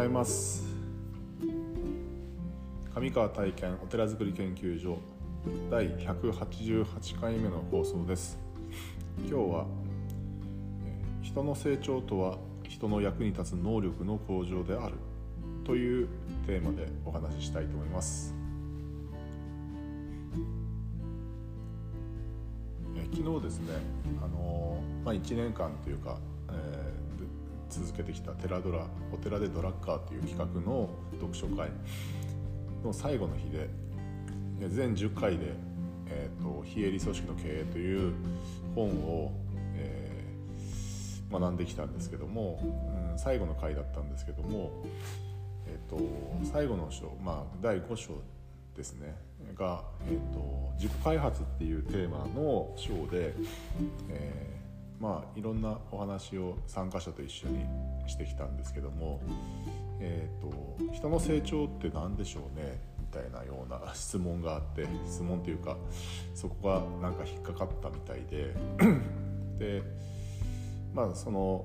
ございます。上川体験お寺づくり研究所第188回目の放送です。今日は人の成長とは人の役に立つ能力の向上であるというテーマでお話ししたいと思います。昨日ですねあの、まあ、1年間というか、えー、続けてきた「寺ドラお寺でドラッカー」という企画の読書会。の最後の日で全10回で「えーと、非営利組織の経営」という本を、えー、学んできたんですけども、うん、最後の回だったんですけども、えーと、最後の章、まあ、第5章ですねが、えーと、自己開発っていうテーマの章で、えー、まあいろんなお話を参加者と一緒にしてきたんですけども、えーと、人の成長って何でしょうねみたいなような質問があって質問というかそこがなんか引っかかったみたいで でまあその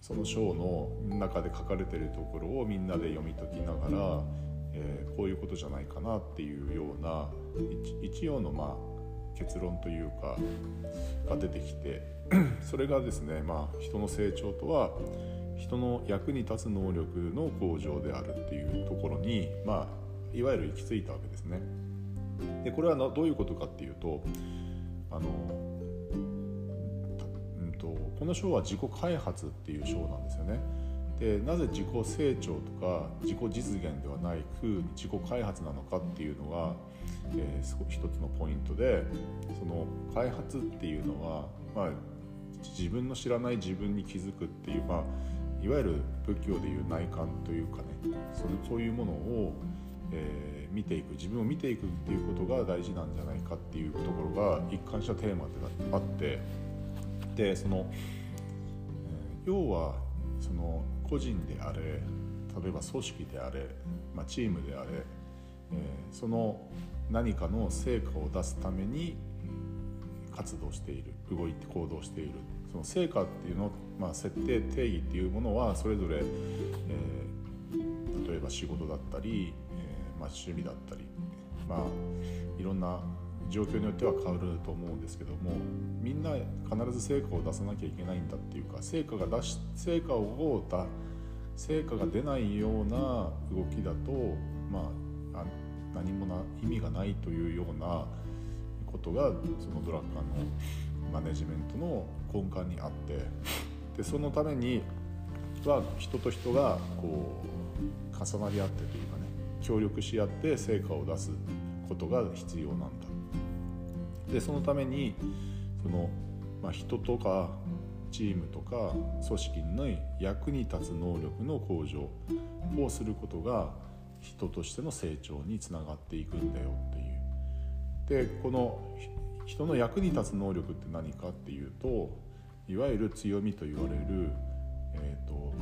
その章の中で書かれてるところをみんなで読み解きながらえー、こういうことじゃないかなっていうような一応のまあ結論というかが出てきて それがですね、まあ、人の成長とは人の役に立つ能力の向上であるっていうところに、まあ、いわゆる行き着いたわけですね。でこれはどういうことかっていうとあの、うんと、この章は自己開発っていう章なんですよね。でなぜ自己成長とか自己実現ではないく自己開発なのかっていうのが、えー、一つのポイントでその開発っていうのは、まあ、自分の知らない自分に気づくっていう、まあ、いわゆる仏教でいう内観というかねそれそういうものを、えー、見ていく自分を見ていくっていうことが大事なんじゃないかっていうところが一貫したテーマであってでその、えー、要はその個人であれ例えば組織であれ、まあ、チームであれ、えー、その何かの成果を出すために活動している動いて行動している。その成果っていうの、まあ、設定定義っていうものはそれぞれ、えー、例えば仕事だったり、えー、まあ、趣味だったり、まあ、いろんな状況によっては変わると思うんですけどもみんな必ず成果を出さなきゃいけないんだっていうか成果が出し成果をだ成果が出ないような動きだとまあ何もな意味がないというようなことがそのドラッカーのマネジメントの根幹にあってでそのためには人と人がこう重なり合ってというかね協力し合って成果を出すことが必要なんだでそのためにその、まあ、人とかチームとか組織の役に立つ能力の向上をすることが人としての成長につながっていくんだよっていう。でこの人の役に立つ能力って何かっていうといわゆる強みと言われる、えーと、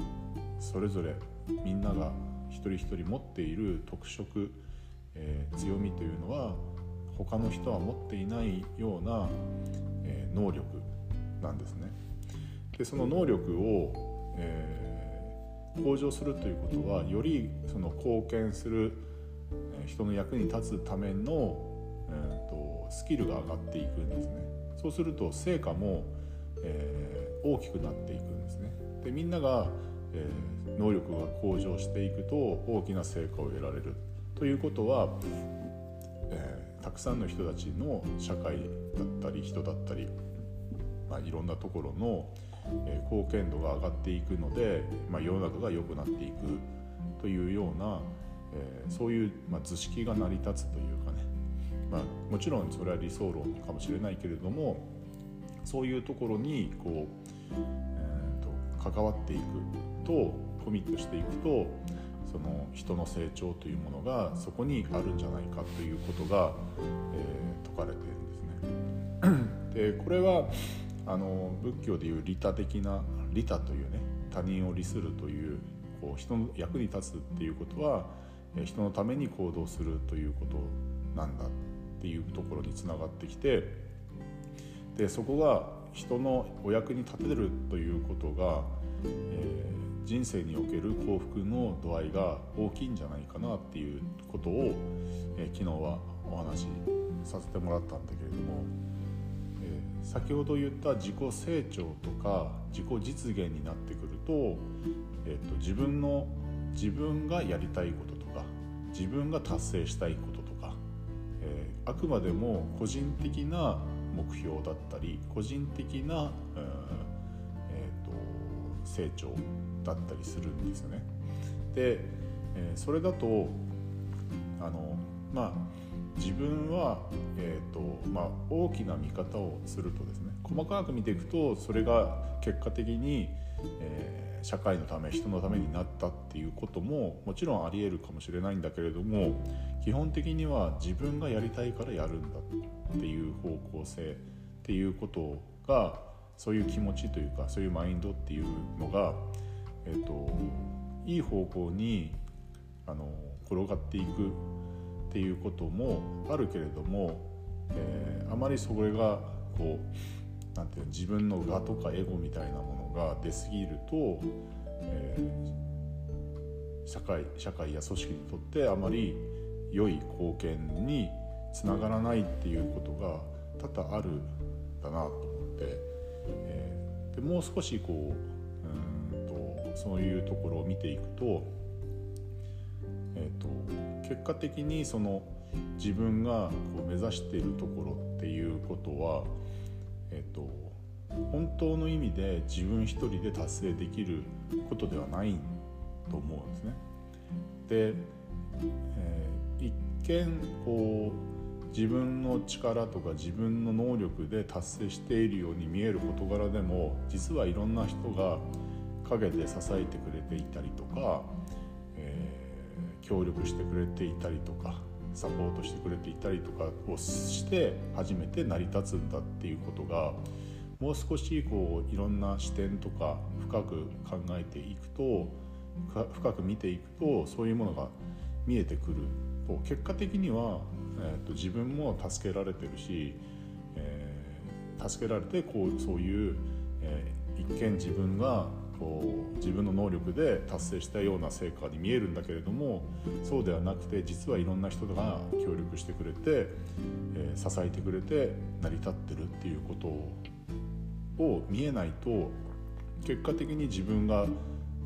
それぞれみんなが一人一人持っている特色、えー、強みというのは他の人は持っていないような、え、能力なんですね。でその能力を、えー、向上するということはよりその貢献する、え、人の役に立つための、えーと、スキルが上がっていくんですね。そうすると成果も、えー、大きくなっていくんですね。でみんなが、えー、能力が向上していくと大きな成果を得られるということは、くさんの人たちの社会だったり人だったり、まあ、いろんなところの、え貢献度が上がっていくので、まあ、世の中が良くなっていくというような、え、そういう、ま、図式が成り立つというかね、まあ、もちろんそれは理想論かもしれないけれどもそういうところにこう、えーと、関わっていくとコミットしていくとその人の成長というものがそこにあるんじゃないかということが、えー、説かれているんですね。でこれはあの仏教でいう利他的な利他というね他人を利するというこう人の役に立つっていうことは人のために行動するということなんだっていうところにつながってきてでそこが人のお役に立てるということが、えー、人生における幸福の度合いが大きいんじゃないかなっていうことを、え、昨日はお話しさせてもらったんだけれども、え、先ほど言った自己成長とか自己実現になってくると,、えーと、自分の自分がやりたいこととか自分が達成したいこととか、え、あくまでも個人的な目標だったり個人的な、えーと、成長だったりするんですよね。で、えー、それだとあのまあ自分は、えーとまあ、大きな見方をするとですね細かく見ていくとそれが結果的に、えー、社会のため人のためになったっていうことももちろんありえるかもしれないんだけれども基本的には自分がやりたいからやるんだっていう方向性っていうことがそういう気持ちというかそういうマインドっていうのが、えーと、いい方向にあの転がっていくっていうこともあるけれども、えー、あまりそれがこうなんていう自分の我とかエゴみたいなものが出過ぎると、えー、社会社会や組織にとってあまり良い貢献につながらないっていうことが多々あるんだなと思って、えー、でもう少しこうそういうところを見ていくと,、えーと、結果的にその自分がこう目指しているところっていうことは、えーと、本当の意味で自分一人で達成できることではないと思うんですね。で、えー、一見こう自分の力とか自分の能力で達成しているように見える事柄でも実はいろんな人が陰で支えてくれていたりとか、えー、協力してくれていたりとかサポートしてくれていたりとかをして初めて成り立つんだっていうことがもう少しこういろんな視点とか深く考えていくと深く見ていくとそういうものが見えてくる。と結果的には、えーと、自分も助けられてるし、えー、助けられてこうそういう、えー、一見自分がこう自分の能力で達成したような成果に見えるんだけれどもそうではなくて実はいろんな人が協力してくれて、えー、支えてくれて成り立ってるっていうことを見えないと結果的に自分が、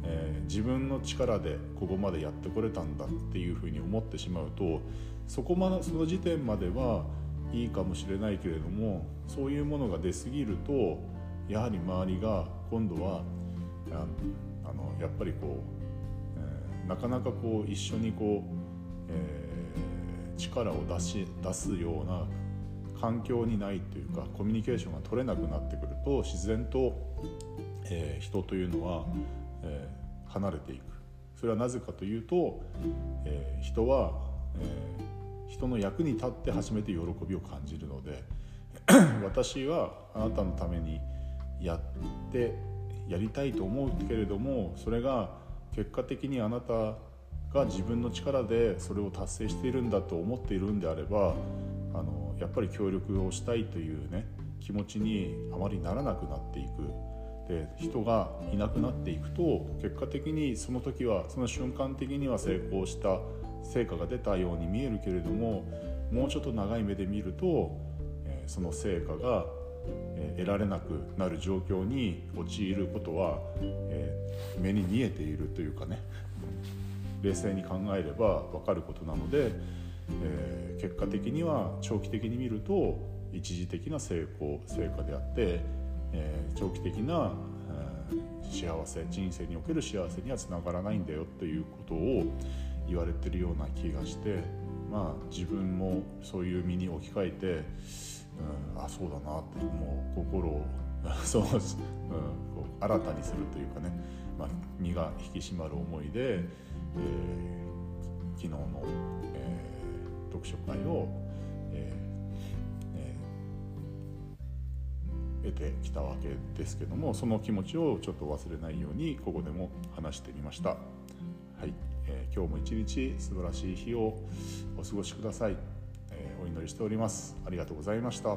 えー、自分の力でここまでやってこれたんだっていうふうに思ってしまうとそこまでその時点まではいいかもしれないけれどもそういうものが出過ぎるとやはり周りが今度はあのやっぱりこう、えー、なかなかこう一緒にこう、えー、力を出し出すような環境にないというかコミュニケーションが取れなくなってくると自然と、えー、人というのは、えー、離れていく。それはなぜかというと、えー、人は、えー、人の役に立って初めて喜びを感じるので 私はあなたのためにやってやりたいと思うけれどもそれが結果的にあなたが自分の力でそれを達成しているんだと思っているんであればあのやっぱり協力をしたいというね気持ちにあまりならなくなっていく。で人がいなくなっていくと結果的にその時はその瞬間的には成功した成果が出たように見えるけれどももうちょっと長い目で見ると、えその成果が得られなくなる状況に陥ることは、えー、目に見えているというかね冷静に考えれば分かることなので、えー、結果的には長期的に見ると一時的な成功成果であって、えー、長期的な、え幸せ人生における幸せにはつながらないんだよということを言われてるような気がしてまあ自分もそういう身に置き換えてうん、あそうだなってもう心を そう、うん、こう新たにするというかね、まあ、身が引き締まる思いで、えー、昨日の、えー、読書会を、えーえー、得てきたわけですけどもその気持ちをちょっと忘れないようにここでも話してみました。はいえー、今日も一日素晴らしい日をお過ごしください。っりしております。ありがとうございました。